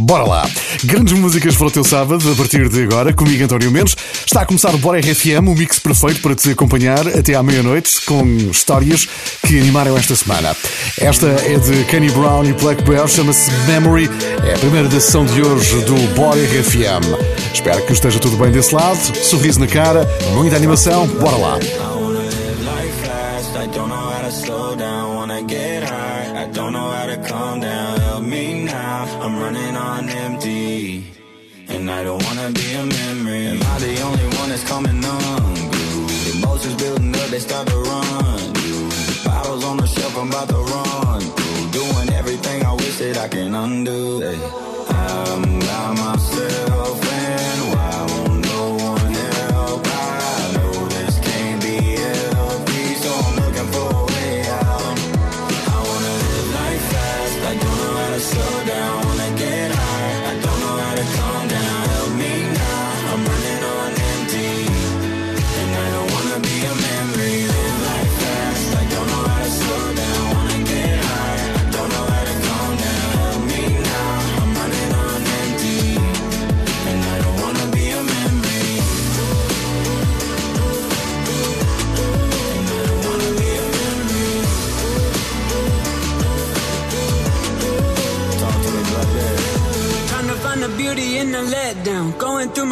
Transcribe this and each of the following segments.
Bora lá! Grandes músicas para o teu sábado, a partir de agora, comigo António Mendes. Está a começar o Bora RFM, o mix perfeito para te acompanhar até à meia-noite, com histórias que animaram esta semana. Esta é de Kenny Brown e Black Bear, chama-se Memory. É a primeira da sessão de hoje do Bora RFM. Espero que esteja tudo bem desse lado, sorriso na cara, muita animação, bora lá! Undo.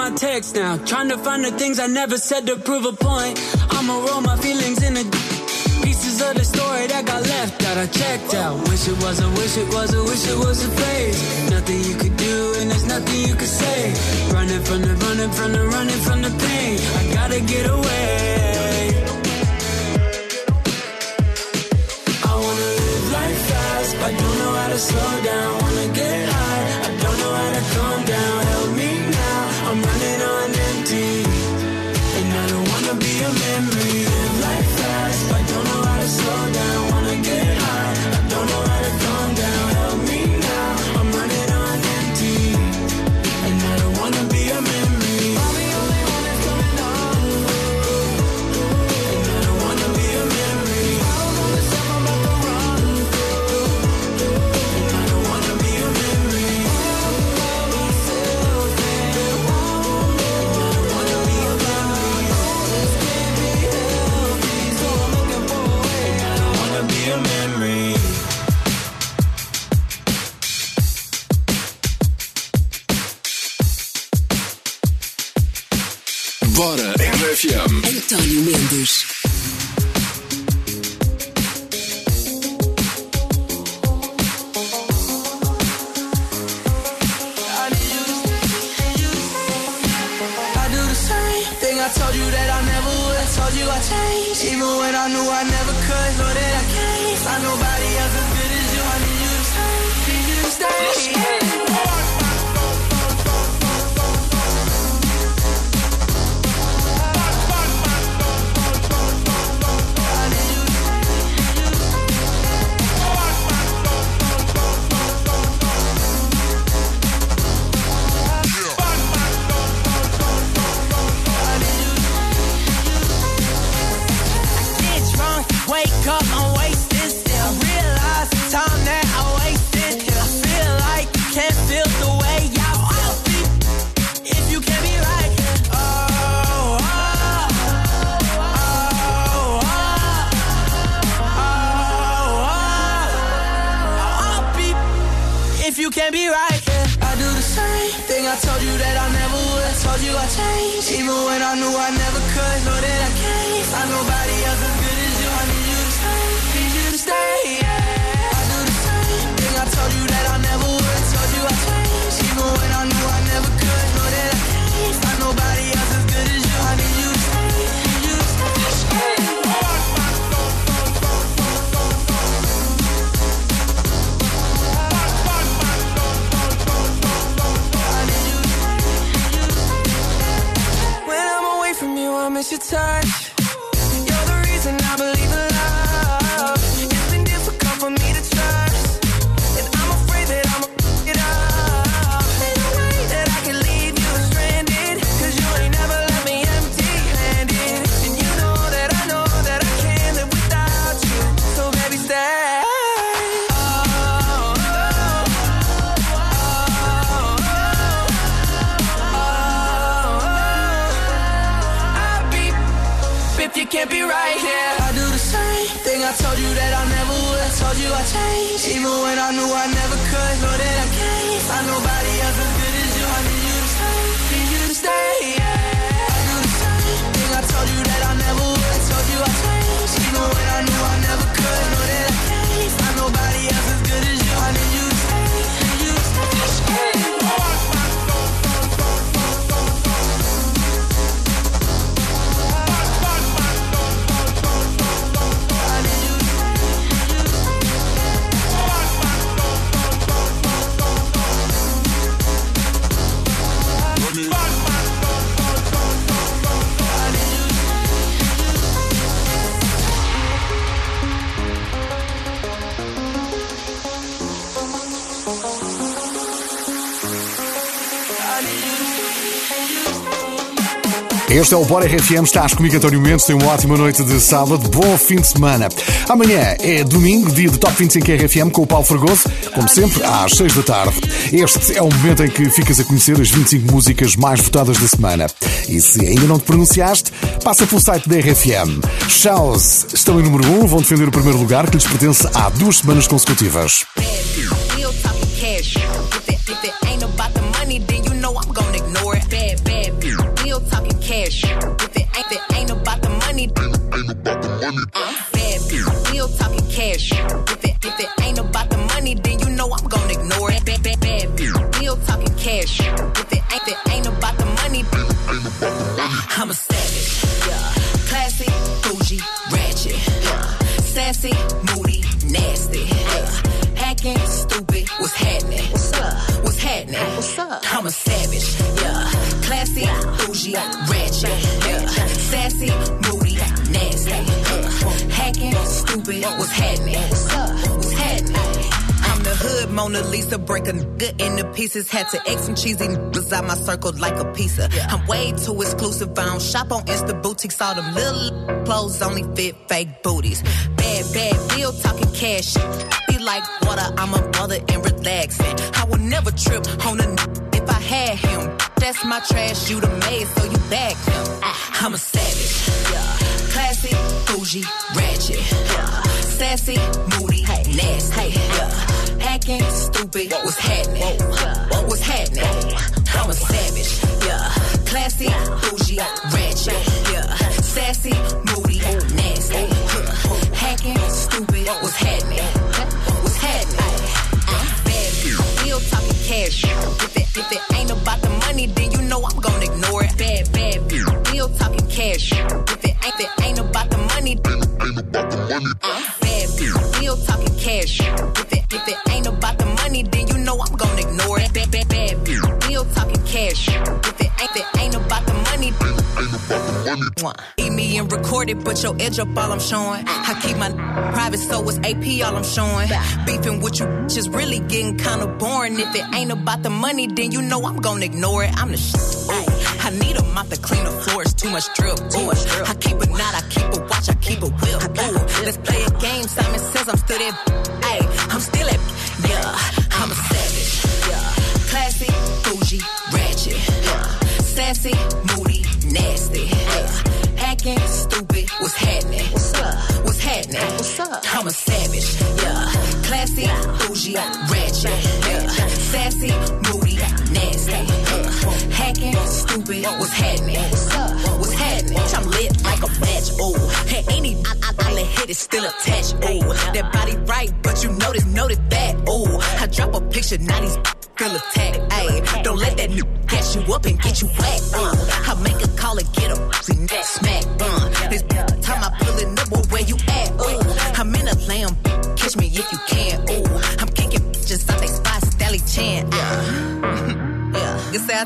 My text now. Trying to find the things I never said to prove a point. I'ma roll my feelings in the pieces of the story that got left out. I checked out. Wish it was a wish it was a wish it was a phase. Nothing you could do and there's nothing you could say. Running from the running from the running from the pain. I gotta get away. I wanna live life fast, but don't know how to slow down. Wanna get António Mendes. I use I do the same Thing I told you that I never would. Told you I even when I knew I never could. Know that I can't find nobody else as good as you. I need you to stay, need you to stay. Told you that I never would. Told you I changed, even when I knew I never could. Know that I your touch. Este é o Bora RFM, estás comigo António Mendes, tem uma ótima noite de sábado, bom fim de semana. Amanhã é domingo, dia de Top 25 RFM com o Paulo Fragoso, como sempre, às 6 da tarde. Este é o momento em que ficas a conhecer as 25 músicas mais votadas da semana. E se ainda não te pronunciaste, passa pelo site da RFM. Shows estão em número 1, vão defender o primeiro lugar que lhes pertence há duas semanas consecutivas. Cash. If it ain't, it ain't about the money, Ain't about the money. Uh, bad, real talking cash. If it, if it ain't about the money, then you know I'm gonna ignore it. Bad, bad, bad, real talking cash. If it ain't, it ain't about the money, I'm a savage. Yeah. Classy, bougie, ratchet. Yeah. Sassy, moody, nasty. Yeah. Hacking, stupid, what's happening? What's up? What's happening? What's up? I'm a savage. Yeah. Classy, bougie, ratchet. Yeah. Sassy, moody, nasty. Yeah. Hacking, stupid, what's happening? What's up? What's happening? I'm the hood Mona Lisa, break a nigga into pieces. Had to X some cheesy niggas out my circle like a pizza. I'm way too exclusive. I don't shop on Insta boutiques. All them little clothes only fit fake booties. Bad, bad bill talking cash. Be like water, I'm a mother and relaxing. I would never trip on a n- if I had him. That's my trash, you the maid, so you back him. I'm a savage. Yeah. Classy, bougie, ratchet. Yeah. Sassy, moody, nasty. Yeah. Hacking, stupid, what's happening? What's happening? I'm a savage. Yeah. Classy, bougie, ratchet. Yeah. Sassy, moody, nasty. Yeah. Hacking, stupid, what's happening? What's happening? Bad bitch, real talking cash. If it, if it cash. If it ain't, if it ain't about the money, uh, bad real talking cash. If it, if it ain't about the money, then you know I'm gonna ignore it. Bad, bad, bad real talking cash. If it ain't, it ain't about the money, Eat me and record it, but your edge up all I'm showing. I keep my private, so it's AP all I'm showing. Beefing with you just really getting kinda boring. If it ain't about the money, then you know I'm gonna ignore it. I'm the shit. Ooh. I need a mop to clean the floors, too much drip. Ooh. I keep a knot, I keep a watch, I keep a whip. Ooh. Let's play a game. Simon says I'm still that. Hey, I'm still that. Yeah, I'm a savage. Yeah, classy, bougie, ratchet. Yeah, sassy, moody, nasty. Yeah. Hacking, stupid, what's happening? What's up? What's happening? What's up? I'm a savage, yeah. Classy, bougie, ratchet, yeah. Sassy, moody. Yeah. Stupid, what's happening? What's up? What's happening? I'm lit like a match, oh. Hey, any I, I, I let hit is still attached, oh. That body right, but you notice, notice that, oh. I drop a picture, now these feel attacked, ayy. Don't let that n- catch you up and get you whacked, uh.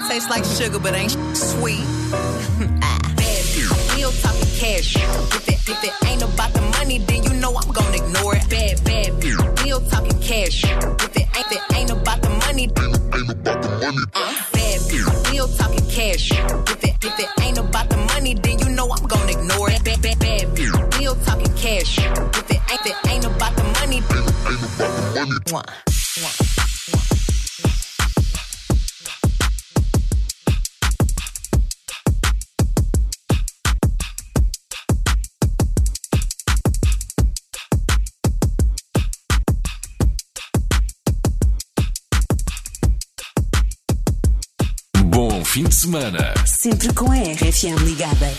Yeah. You say I taste like sugar, but ain't sweet. ah. Bad real talking cash. If it, if it ain't about the money, then you know I'm gonna ignore it. Bad, bad real talking cash. If it ain't, if it ain't about the money, then ain't about uh, bad real talking cash. If it, if it ain't about the money, then you know I'm gonna ignore it. Bad, bad, bad real talking cash. If it ain't, if it ain't about the money, Mwah. Mwah. semana. Sempre com a RFM ligada.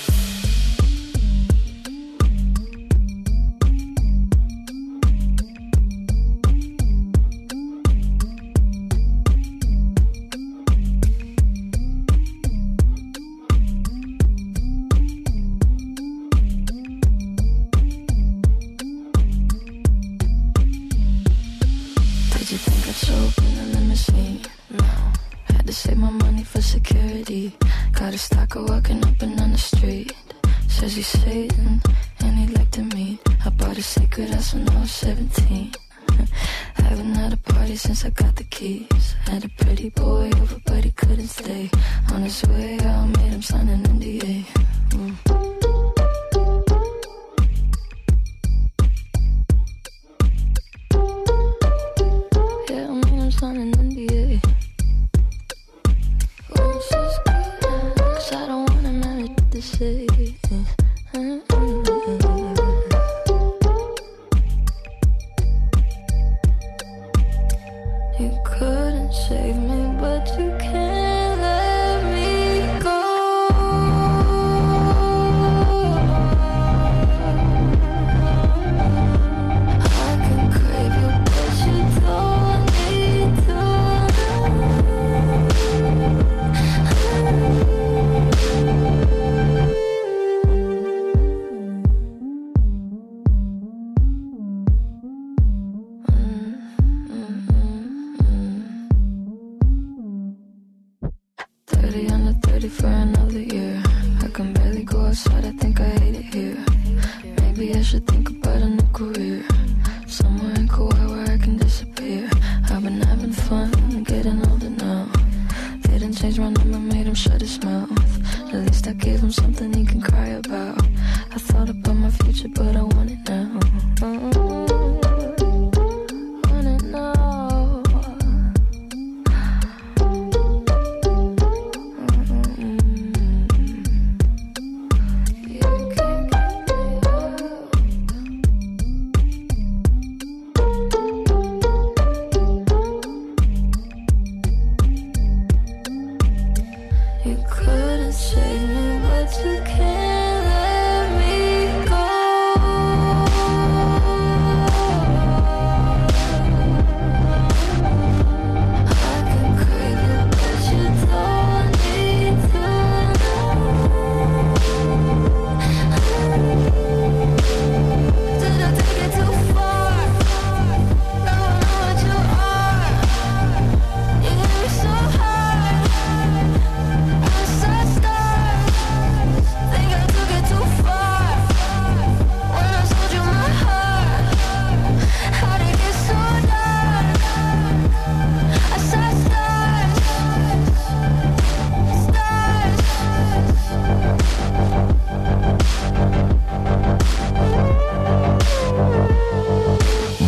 Did you think I'd in limousine? No, had to save my money. money for security. Got a stalker walking up and down the street. Says he's Satan and he'd like to meet. I bought a sacred house when I was 17. Haven't had a party since I got the keys. Had a pretty boy over, but he couldn't stay. On his way out, made him sign an NDA. Mm. Maybe I should think about a new career somewhere in Kauai.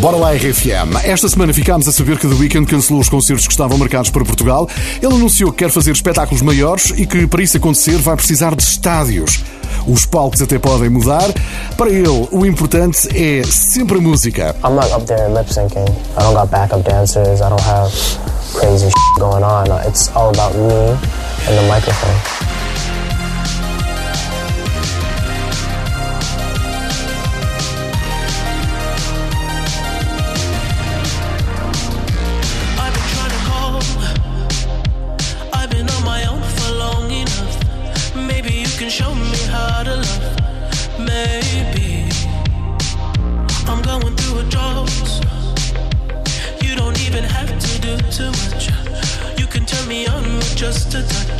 Bora lá, RFM. Esta semana ficámos a saber que The Weeknd cancelou os concertos que estavam marcados para Portugal. Ele anunciou que quer fazer espetáculos maiores e que, para isso acontecer, vai precisar de estádios. Os palcos até podem mudar. Para ele, o importante é sempre a música. I'm not up there lip syncing. I don't got backup dancers. I don't have crazy going on. It's all about me and the microphone. just a touch.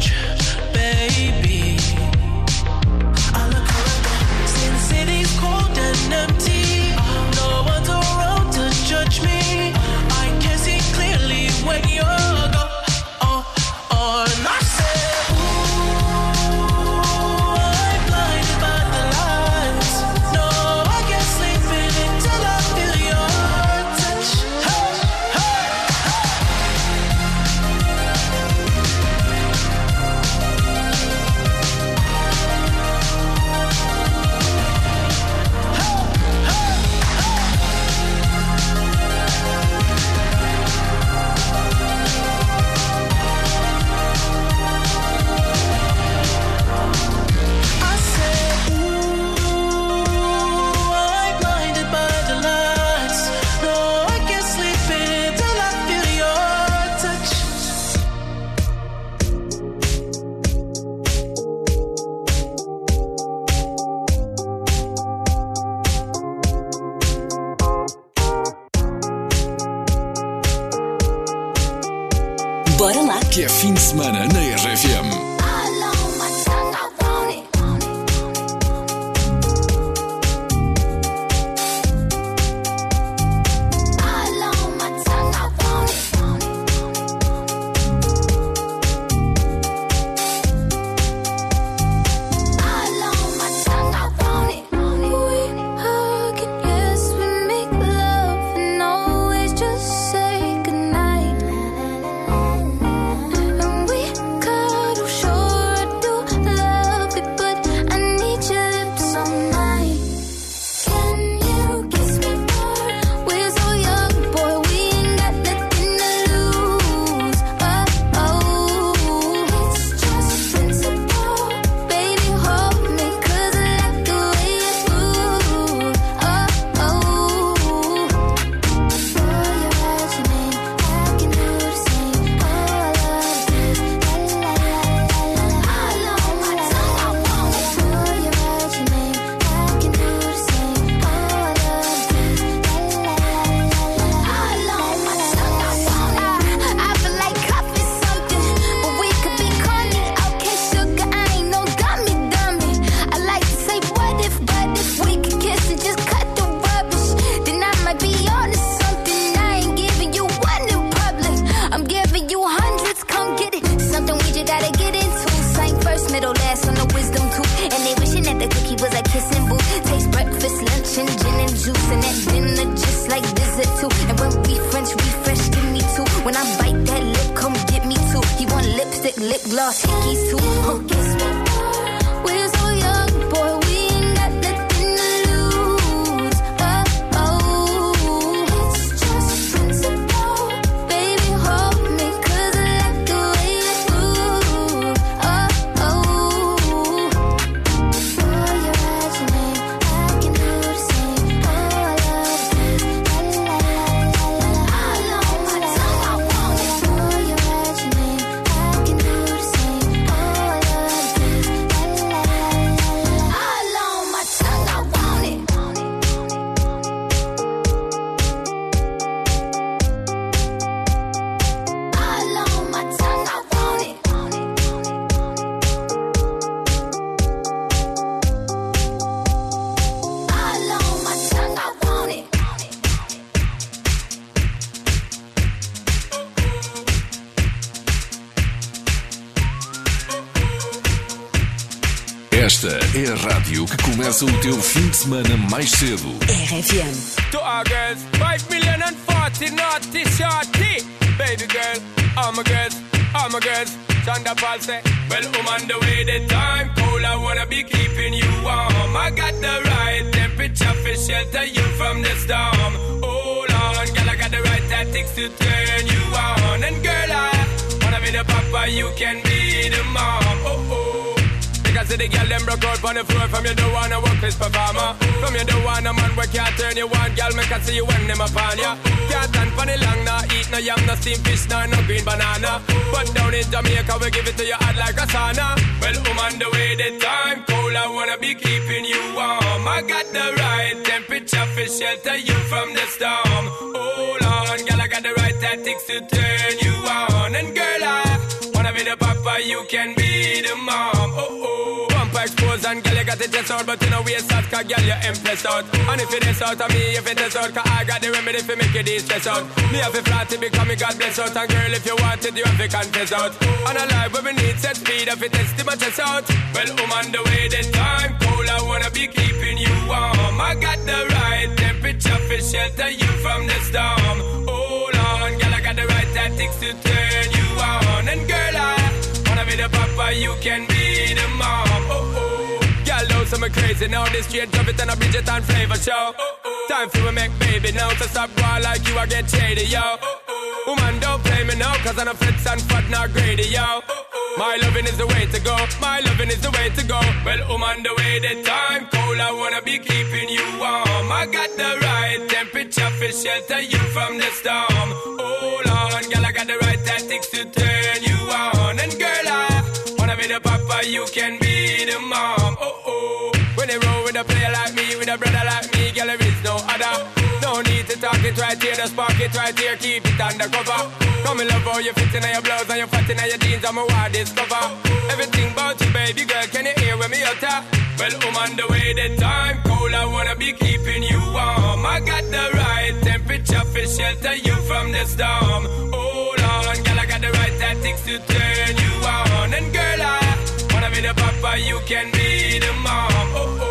É a rádio que começa o teu fim de semana mais cedo. RFM. To our girls, 5 million and 40 naughty shorty. Baby girl, all my girls, all my girls. Chanda Paul say, Well, I'm on the way, the time cold. I wanna be keeping you warm. I got the right temperature for shelter you from the storm. Hold on, girl, I got the right tactics to turn you on. And girl, I wanna be the papa, you can be the mom. Oh, oh. Because see the girl them broke out on the floor. From you don't wanna work this performer. From you don't want a man where can't turn you on. Girl, make I see you when them upon ya. Can't stand for the long, nah Eat no yam, no steamed fish, nah, no green banana. But down in Jamaica, we give it to you hot like a sauna. Well, I'm on the way, the time cold I wanna be keeping you warm. I got the right temperature for shelter you from the storm. Hold on, girl, I got the right tactics to turn you on. And girl, I wanna be the papa, you can be the mom and girl, it just out But you know waist out, cause girl, you impressed out. And if it is out of me, if it is out Cause I got the remedy for make you de-stress out. Me have a flat to become me God bless out. And girl, if you want it, you have to confess out. On a life where we need set speed If it is too much chest out. Well, I'm on the way, the time cold I wanna be keeping you warm. I got the right temperature for shelter you from the storm. Hold on, girl, I got the right tactics to turn you on. And girl, I wanna be the papa, you can be the mom. Oh. Girl, some crazy now. This straight drop it and a Bridget and flavor show. Time for we make baby now. So stop going like you, I get shady, yo. Woman, don't play me now, cause I'm a fits and fat, not greedy, yo. My loving is the way to go. My loving is the way to go. Well, on the way, the time cold. I wanna be keeping you warm. I got the right temperature for shelter you from the storm. Hold on, girl, I got the right tactics to turn you on. And girl, I wanna be the papa, you can be the mom. With a player like me, with a brother like me, girl, there is no other. No need to talk it right here, just park it right here, keep it undercover. Come in love how you fit in your blouse and you fat in your jeans, I'm a wild discover. Everything about you, baby girl, can you hear when me utter? Well, I'm on the way, the time cold, I wanna be keeping you warm. I got the right temperature for shelter you from the storm. Hold on, girl, I got the right tactics to turn you on. And girl, I wanna be the papa, you can be the mom. Oh, oh.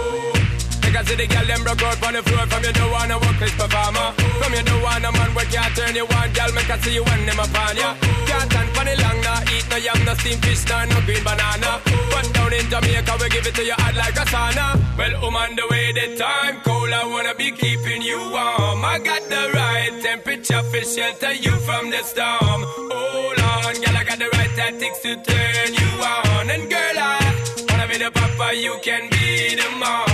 Because see the girl them broke out on the floor From you don't wanna work this performer From you don't want a man where can't turn you on Girl, make I see you when them upon ya. Can't stand for the long, nah Eat no yam, no steamed fish, nah, no green banana. But down in Jamaica, we give it to you hot like a sauna. Well, I'm on the way, the time cold I wanna be keeping you warm. I got the right temperature for shelter you from the storm. Hold on, girl, I got the right tactics to turn you on. And girl, I wanna be the papa, you can be the mom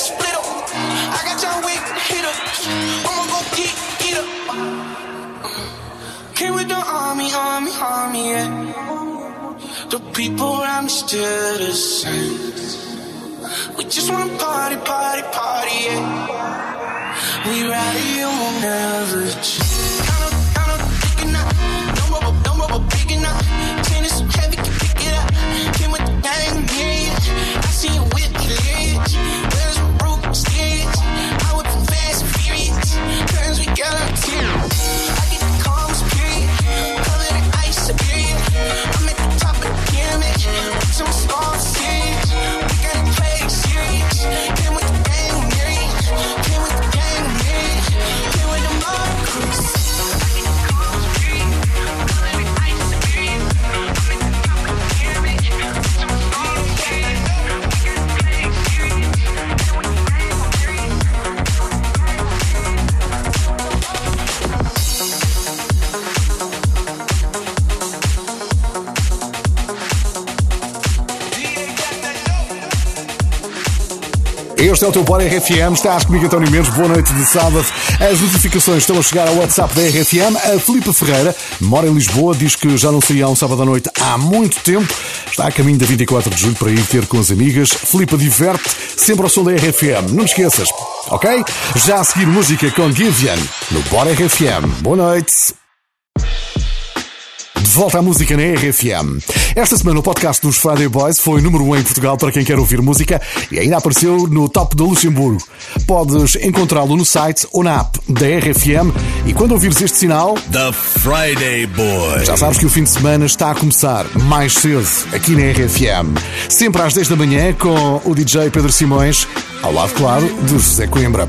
Split up. I got your weak hit up. I'ma go get, get up. Came with the army, army, army, yeah. The people around me still the same. We just wanna party, party, party, yeah. We ride you will never change. Count up, count up, thick enough. No rubber, no rubber, big enough. Chain is so heavy, can pick it up. Came with the gang, myriad. I see you Cause Este é o teu Bora RFM, estás comigo António Mendes, boa noite de sábado. As notificações estão a chegar ao WhatsApp da RFM. A Filipe Ferreira mora em Lisboa, diz que já não saía um sábado à noite há muito tempo. Está a caminho da 24 de julho para ir ter com as amigas. Filipe diverte sempre ao som da RFM, não te esqueças, ok? Já a seguir música com Givian no Bora RFM. Boa noite. De volta à música na RFM. Esta semana o podcast dos Friday Boys foi número 1 um em Portugal para quem quer ouvir música e ainda apareceu no top do Luxemburgo. Podes encontrá-lo no site ou na app da RFM e quando ouvires este sinal, The Friday Boy. já sabes que o fim de semana está a começar mais cedo aqui na RFM. Sempre às 10 da manhã com o DJ Pedro Simões, ao lado, claro, de José Coimbra.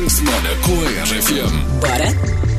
fim de semana com a RFM. Bora?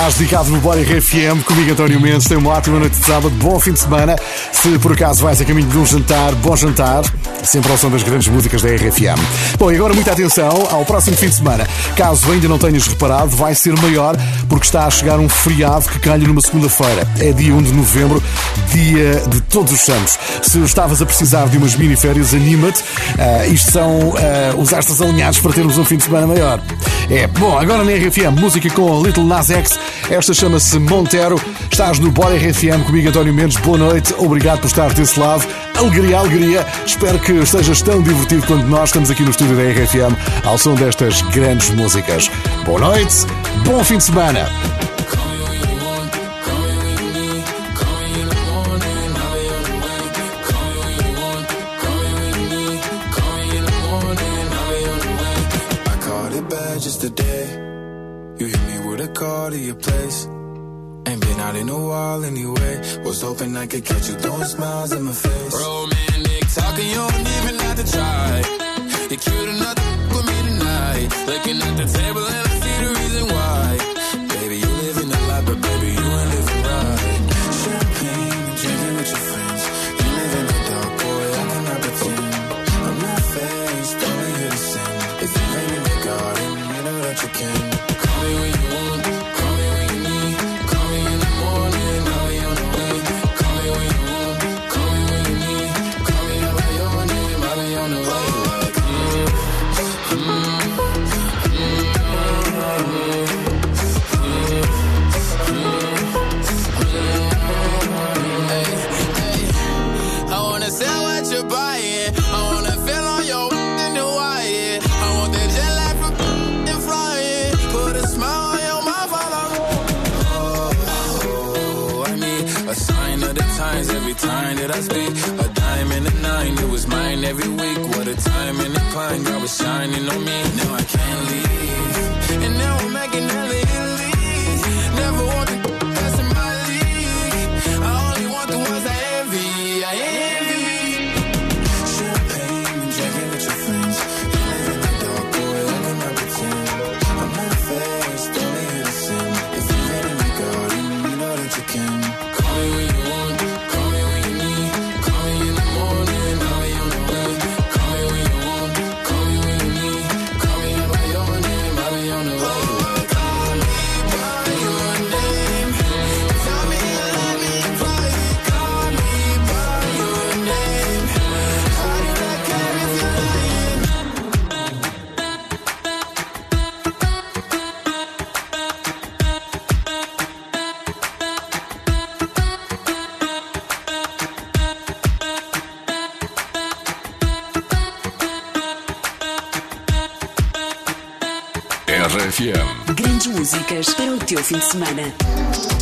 Estás dedicado no Bora RFM comigo, António Mendes. Tem uma ótima noite de sábado, bom fim de semana. Se por acaso vais a caminho de um jantar, bom jantar. Sempre ao som das grandes músicas da RFM. Bom, e agora muita atenção ao próximo fim de semana. Caso ainda não tenhas reparado, vai ser maior porque está a chegar um feriado que calha numa segunda-feira. É dia 1 de novembro, dia de Todos os Santos. Se estavas a precisar de umas mini-férias, anima-te. Ah, isto são ah, os astros alinhados para termos um fim de semana maior. É, bom, agora na RFM, música com Little Nas X. Esta chama-se Montero. Estás no Bora RFM comigo, António Mendes. Boa noite, obrigado por estar desse lado. Alegria, alegria. Espero que estejas tão divertido quanto nós estamos aqui no estúdio da RFM ao som destas grandes músicas. Boa noite, bom fim de semana. Call to your place. Ain't been out in a while anyway. Was hoping I could catch you throwing smiles in my face. Romantic talking, you don't even have to try. You're cute enough to with me tonight. Looking at the table and I see the reason why. time that I speak. A diamond and a nine, it was mine every week. What a time and a climb, God was shining on me. Now I can't leave. And now I'm making hell teu fim de semana.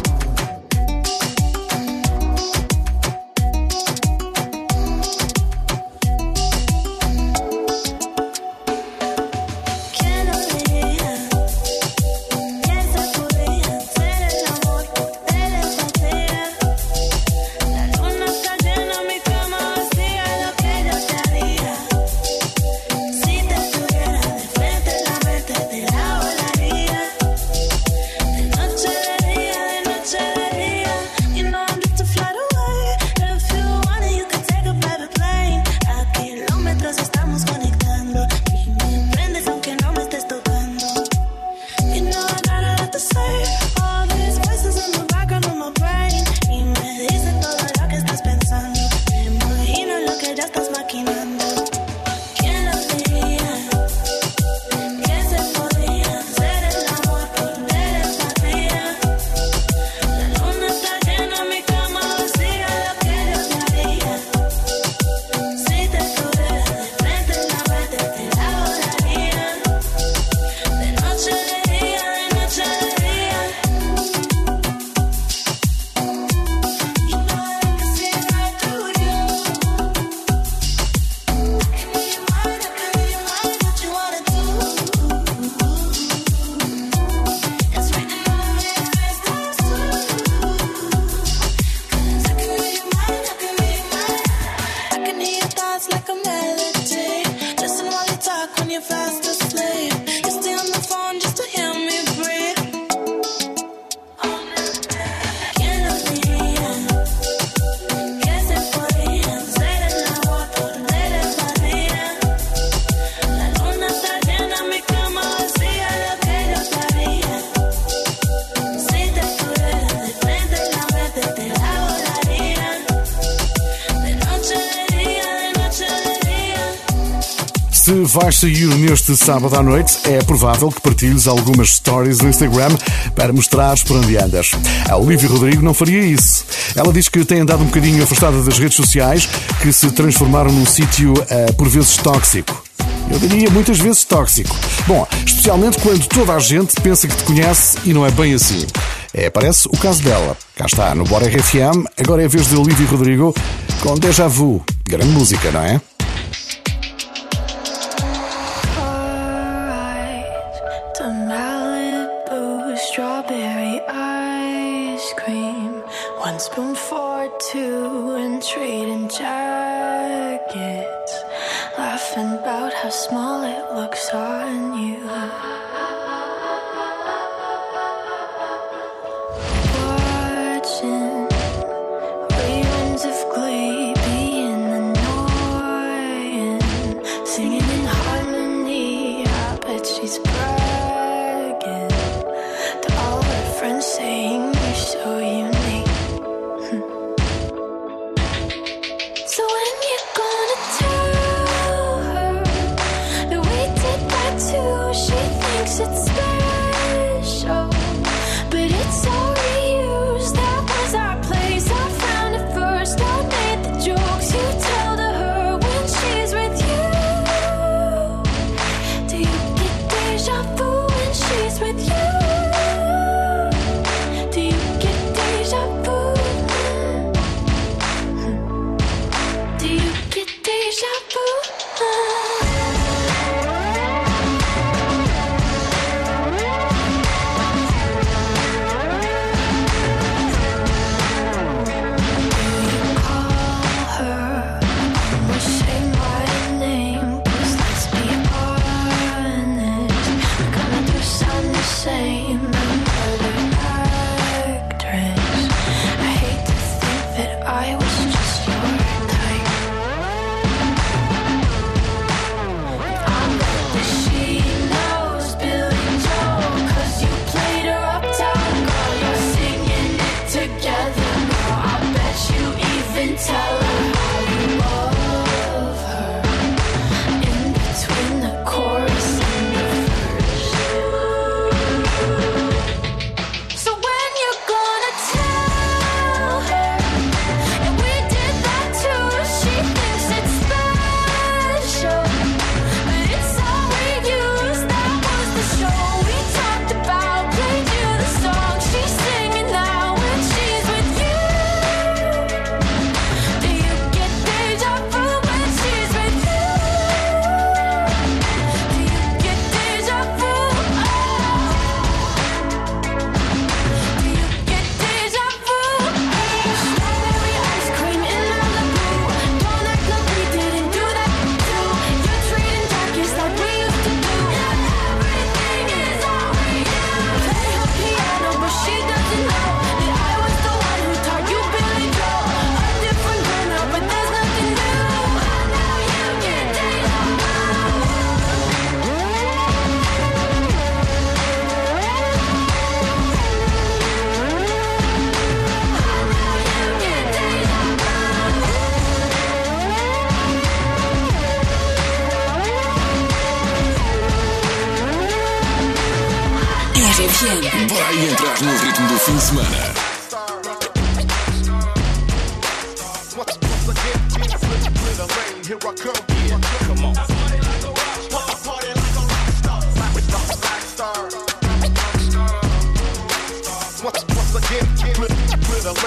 vais sair neste sábado à noite, é provável que partilhes algumas stories no Instagram para mostrares por onde andas. A Olivia Rodrigo não faria isso. Ela diz que tem andado um bocadinho afastada das redes sociais, que se transformaram num sítio uh, por vezes tóxico. Eu diria muitas vezes tóxico. Bom, especialmente quando toda a gente pensa que te conhece e não é bem assim. É, parece o caso dela. Cá está, no Bora RFM, agora é a vez de Olivia Rodrigo com Deja Vu. Grande música, não é?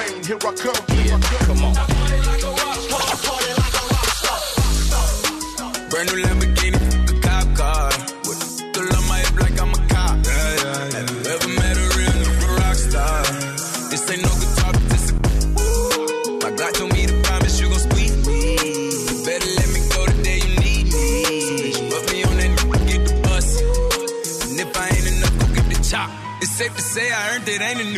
The lane, here I come. Come on. Brand new Lamborghini, a cop car. Still on my hip like I'm a cop. Have you ever met a real nigga rock star? This ain't no guitar, but this a. My God told me to promise you gon' squeeze me. You better let me go the day you need me. So put me on that nigga, get the bus. And if I ain't enough, go get the chop. It's safe to say I earned it, ain't nigga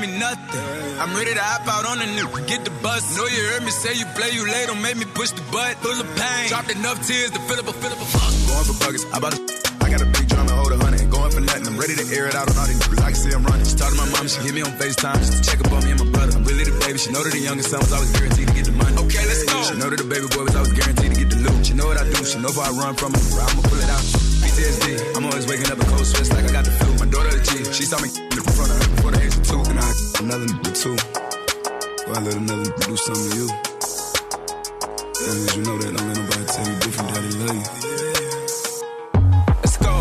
gave me nothing. I'm ready to hop out on a nigga, get the bus. Know you heard me say you play, you late, don't make me push the butt. Full of pain, dropped enough tears to fill up a fill up a fuck. Going for buggers, I bought a I got a big drum and hold a hundred. Going for nothing, I'm ready to air it out on all these niggas. I can see I'm running. She talked to my mom, she hit me on FaceTime just to check up on me and my brother. I'm really the baby. She know that the youngest son was always guaranteed to get the money. Okay, let's go. She know that the baby boy was always guaranteed to get the loot. She know what I do. She know if I run from her, I'ma pull it out. PTSD. I'm always waking up in cold sweats like I got the flu. My daughter the G. She saw me in front of her before the age of two. And I another nigga too. Or I let another do something to you. Long as you know that, don't let nobody tell you different that he love you. Let's go.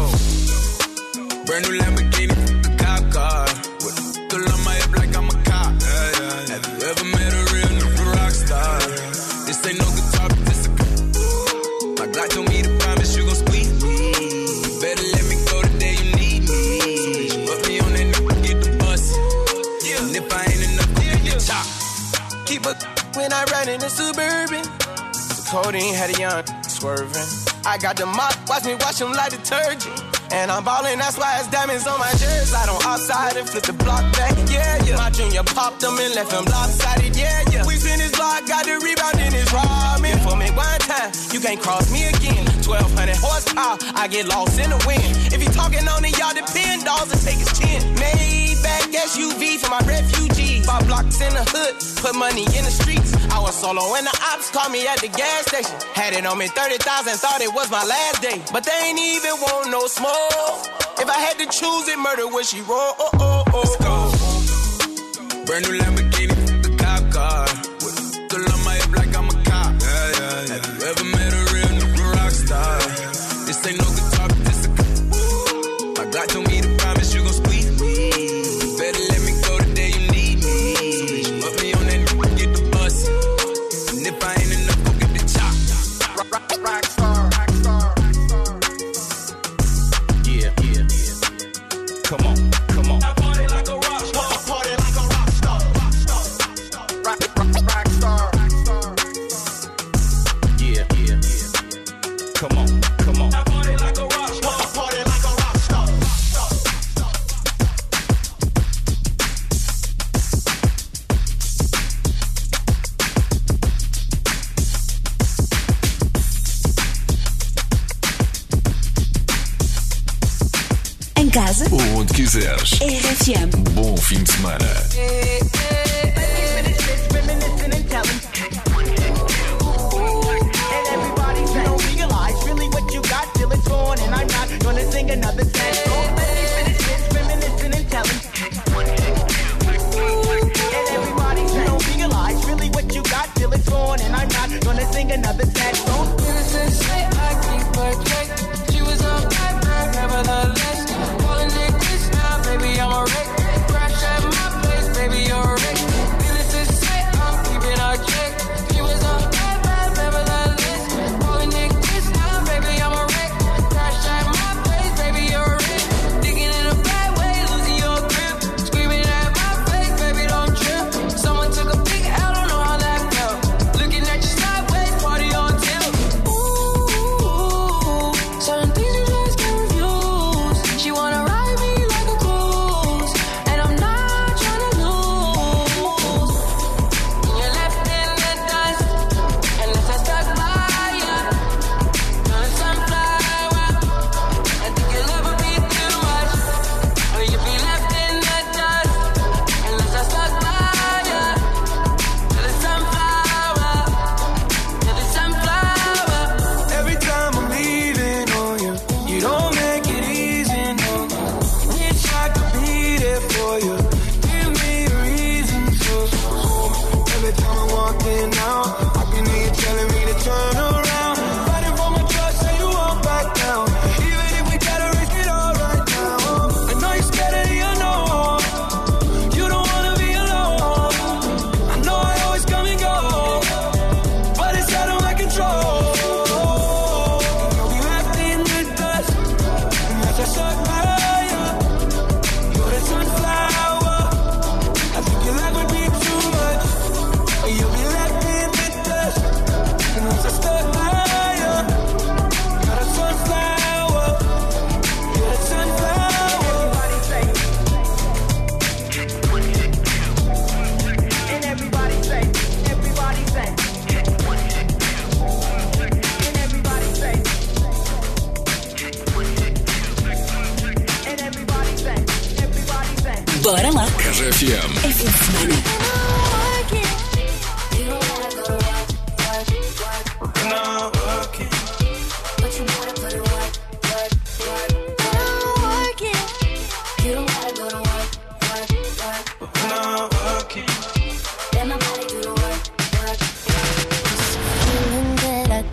Brand new Lamborghini, Keep a when I ride in the suburban. Codeine had a young swerving. I got the mop, watch me wash them like detergent. And I'm ballin', that's why it's diamonds on my jersey. I don't outside and flip the block back, yeah, yeah. My junior popped them and left him lopsided, yeah, yeah. We spin his block, got the rebound in his ramen. For me one time, you can't cross me again. 1200 horsepower, I get lost in the wind. If he talking on it, y'all depend, dolls and take his chin. Maybach SUV for my refugees. Five blocks in the hood, put money in the streets. I was solo when the ops called me at the gas station. Had it on me 30,000, thought it was my last day. But they ain't even want no smoke. If I had to choose it, murder would she roll? Oh, oh, oh. Go. Brand new Lamborghini, casa, Ou onde quiseres. RFM. Bom fim de semana.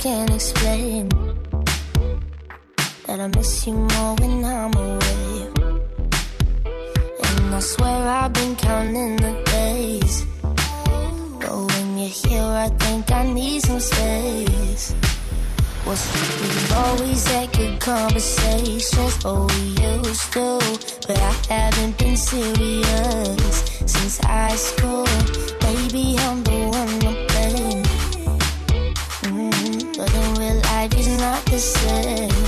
Can't explain. That I miss you more when I'm away. And I swear I've been counting the days. But when you're here, I think I need some space. Was we've always had good conversations, oh we used to. But I haven't been serious since high school. Baby, I'm not the same.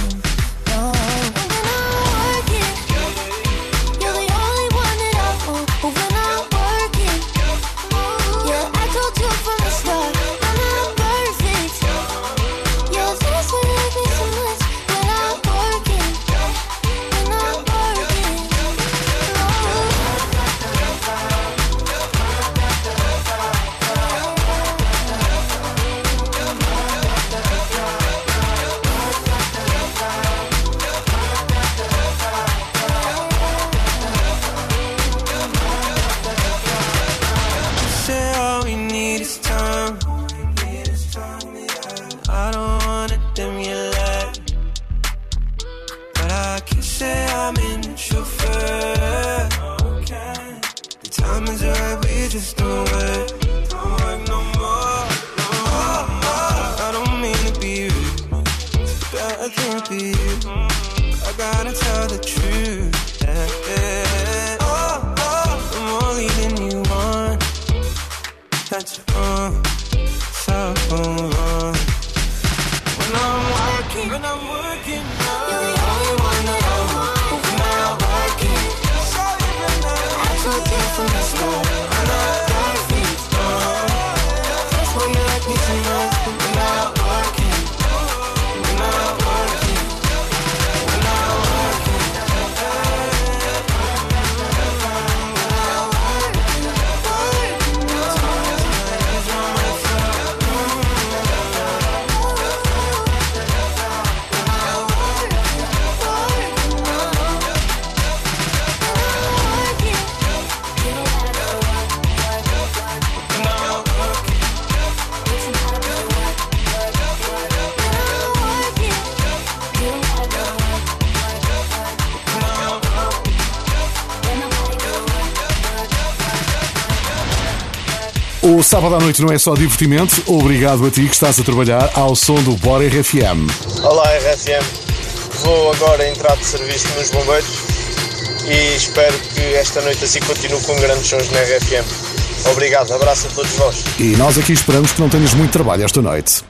I you, gotta tell noite não é só divertimento. Obrigado a ti que estás a trabalhar ao som do Bora RFM. Olá RFM, vou agora entrar de serviço nos bombeiros e espero que esta noite assim continue com grandes sons na RFM. Obrigado, abraço a todos vós. E nós aqui esperamos que não tenhas muito trabalho esta noite.